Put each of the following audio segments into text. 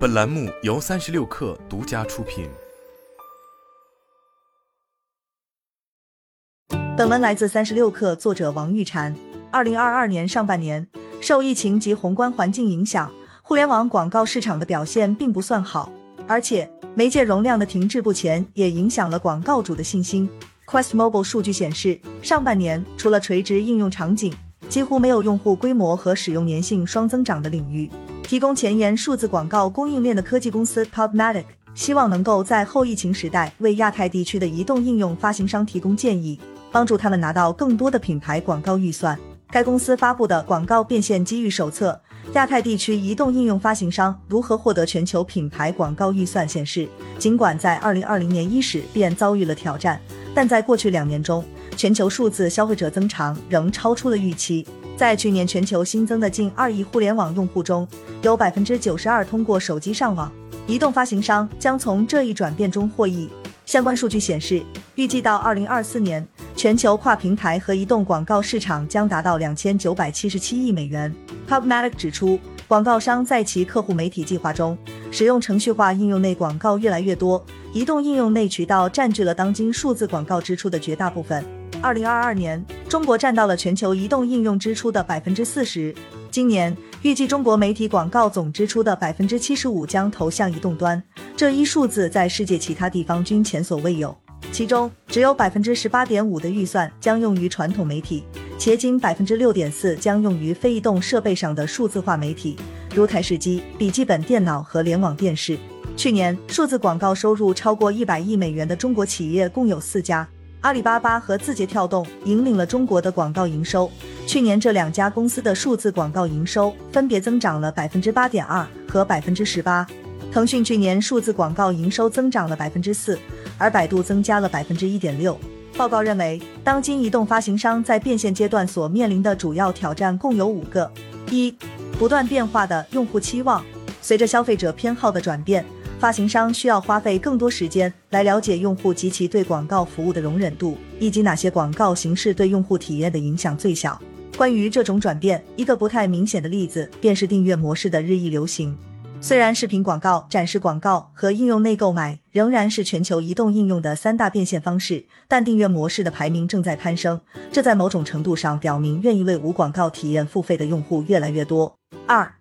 本栏目由三十六氪独家出品。本文来自三十六氪，作者王玉婵。二零二二年上半年，受疫情及宏观环境影响，互联网广告市场的表现并不算好，而且媒介容量的停滞不前也影响了广告主的信心。Quest Mobile 数据显示，上半年除了垂直应用场景，几乎没有用户规模和使用粘性双增长的领域。提供前沿数字广告供应链的科技公司 PubMatic 希望能够在后疫情时代为亚太地区的移动应用发行商提供建议，帮助他们拿到更多的品牌广告预算。该公司发布的广告变现机遇手册《亚太地区移动应用发行商如何获得全球品牌广告预算》显示，尽管在2020年伊始便遭遇了挑战。但在过去两年中，全球数字消费者增长仍超出了预期。在去年全球新增的近二亿互联网用户中，有百分之九十二通过手机上网。移动发行商将从这一转变中获益。相关数据显示，预计到二零二四年，全球跨平台和移动广告市场将达到两千九百七十七亿美元。PubMatic 指出，广告商在其客户媒体计划中使用程序化应用内广告越来越多。移动应用内渠道占据了当今数字广告支出的绝大部分。二零二二年，中国占到了全球移动应用支出的百分之四十。今年预计中国媒体广告总支出的百分之七十五将投向移动端，这一数字在世界其他地方均前所未有。其中，只有百分之十八点五的预算将用于传统媒体，且仅百分之六点四将用于非移动设备上的数字化媒体，如台式机、笔记本电脑和联网电视。去年，数字广告收入超过一百亿美元的中国企业共有四家，阿里巴巴和字节跳动引领了中国的广告营收。去年，这两家公司的数字广告营收分别增长了百分之八点二和百分之十八。腾讯去年数字广告营收增长了百分之四，而百度增加了百分之一点六。报告认为，当今移动发行商在变现阶段所面临的主要挑战共有五个：一、不断变化的用户期望，随着消费者偏好的转变。发行商需要花费更多时间来了解用户及其对广告服务的容忍度，以及哪些广告形式对用户体验的影响最小。关于这种转变，一个不太明显的例子便是订阅模式的日益流行。虽然视频广告、展示广告和应用内购买仍然是全球移动应用的三大变现方式，但订阅模式的排名正在攀升。这在某种程度上表明，愿意为无广告体验付费的用户越来越多。二、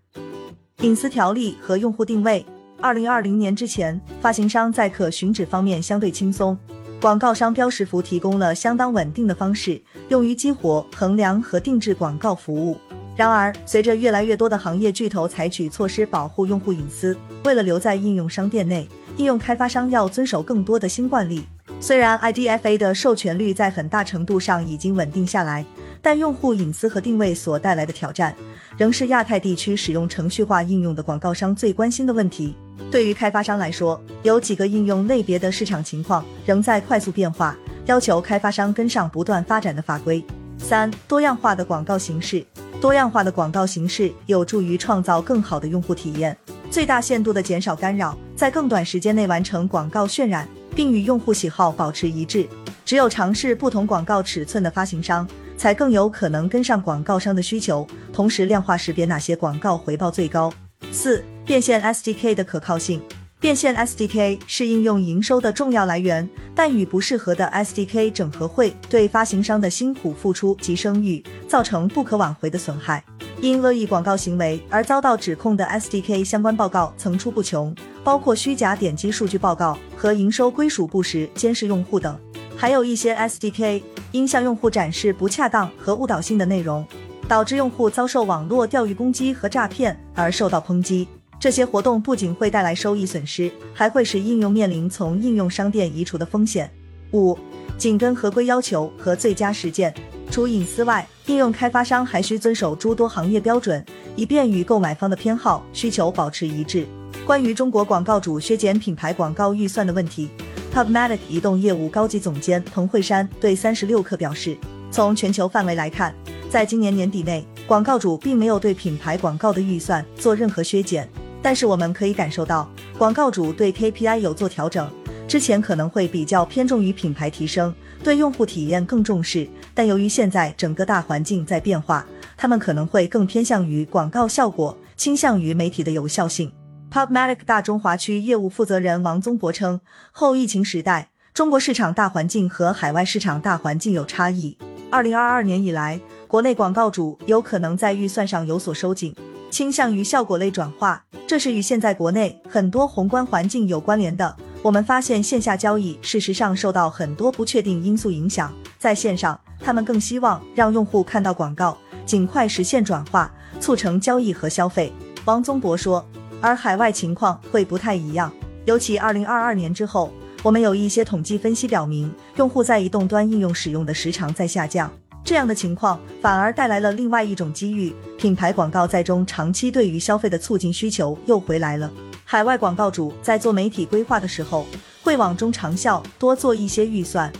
隐私条例和用户定位。二零二零年之前，发行商在可寻址方面相对轻松，广告商标识符提供了相当稳定的方式，用于激活、衡量和定制广告服务。然而，随着越来越多的行业巨头采取措施保护用户隐私，为了留在应用商店内，应用开发商要遵守更多的新惯例。虽然 IDFA 的授权率在很大程度上已经稳定下来。但用户隐私和定位所带来的挑战，仍是亚太地区使用程序化应用的广告商最关心的问题。对于开发商来说，有几个应用类别的市场情况仍在快速变化，要求开发商跟上不断发展的法规。三、多样化的广告形式，多样化的广告形式有助于创造更好的用户体验，最大限度的减少干扰，在更短时间内完成广告渲染，并与用户喜好保持一致。只有尝试不同广告尺寸的发行商。才更有可能跟上广告商的需求，同时量化识别哪些广告回报最高。四、变现 SDK 的可靠性。变现 SDK 是应用营收的重要来源，但与不适合的 SDK 整合会对发行商的辛苦付出及声誉造成不可挽回的损害。因恶意广告行为而遭到指控的 SDK 相关报告层出不穷，包括虚假点击数据报告和营收归属不实、监视用户等。还有一些 SDK 因向用户展示不恰当和误导性的内容，导致用户遭受网络钓鱼攻击和诈骗而受到抨击。这些活动不仅会带来收益损失，还会使应用面临从应用商店移除的风险。五、紧跟合规要求和最佳实践。除隐私外，应用开发商还需遵守诸多行业标准，以便与购买方的偏好需求保持一致。关于中国广告主削减品牌广告预算的问题。PubMatic 移动业务高级总监彭慧珊对三十六氪表示，从全球范围来看，在今年年底内，广告主并没有对品牌广告的预算做任何削减。但是我们可以感受到，广告主对 KPI 有做调整，之前可能会比较偏重于品牌提升，对用户体验更重视。但由于现在整个大环境在变化，他们可能会更偏向于广告效果，倾向于媒体的有效性。Pubmatic 大中华区业务负责人王宗博称，后疫情时代，中国市场大环境和海外市场大环境有差异。二零二二年以来，国内广告主有可能在预算上有所收紧，倾向于效果类转化，这是与现在国内很多宏观环境有关联的。我们发现线下交易事实上受到很多不确定因素影响，在线上，他们更希望让用户看到广告，尽快实现转化，促成交易和消费。王宗博说。而海外情况会不太一样，尤其二零二二年之后，我们有一些统计分析表明，用户在移动端应用使用的时长在下降。这样的情况反而带来了另外一种机遇，品牌广告在中长期对于消费的促进需求又回来了。海外广告主在做媒体规划的时候，会往中长效多做一些预算。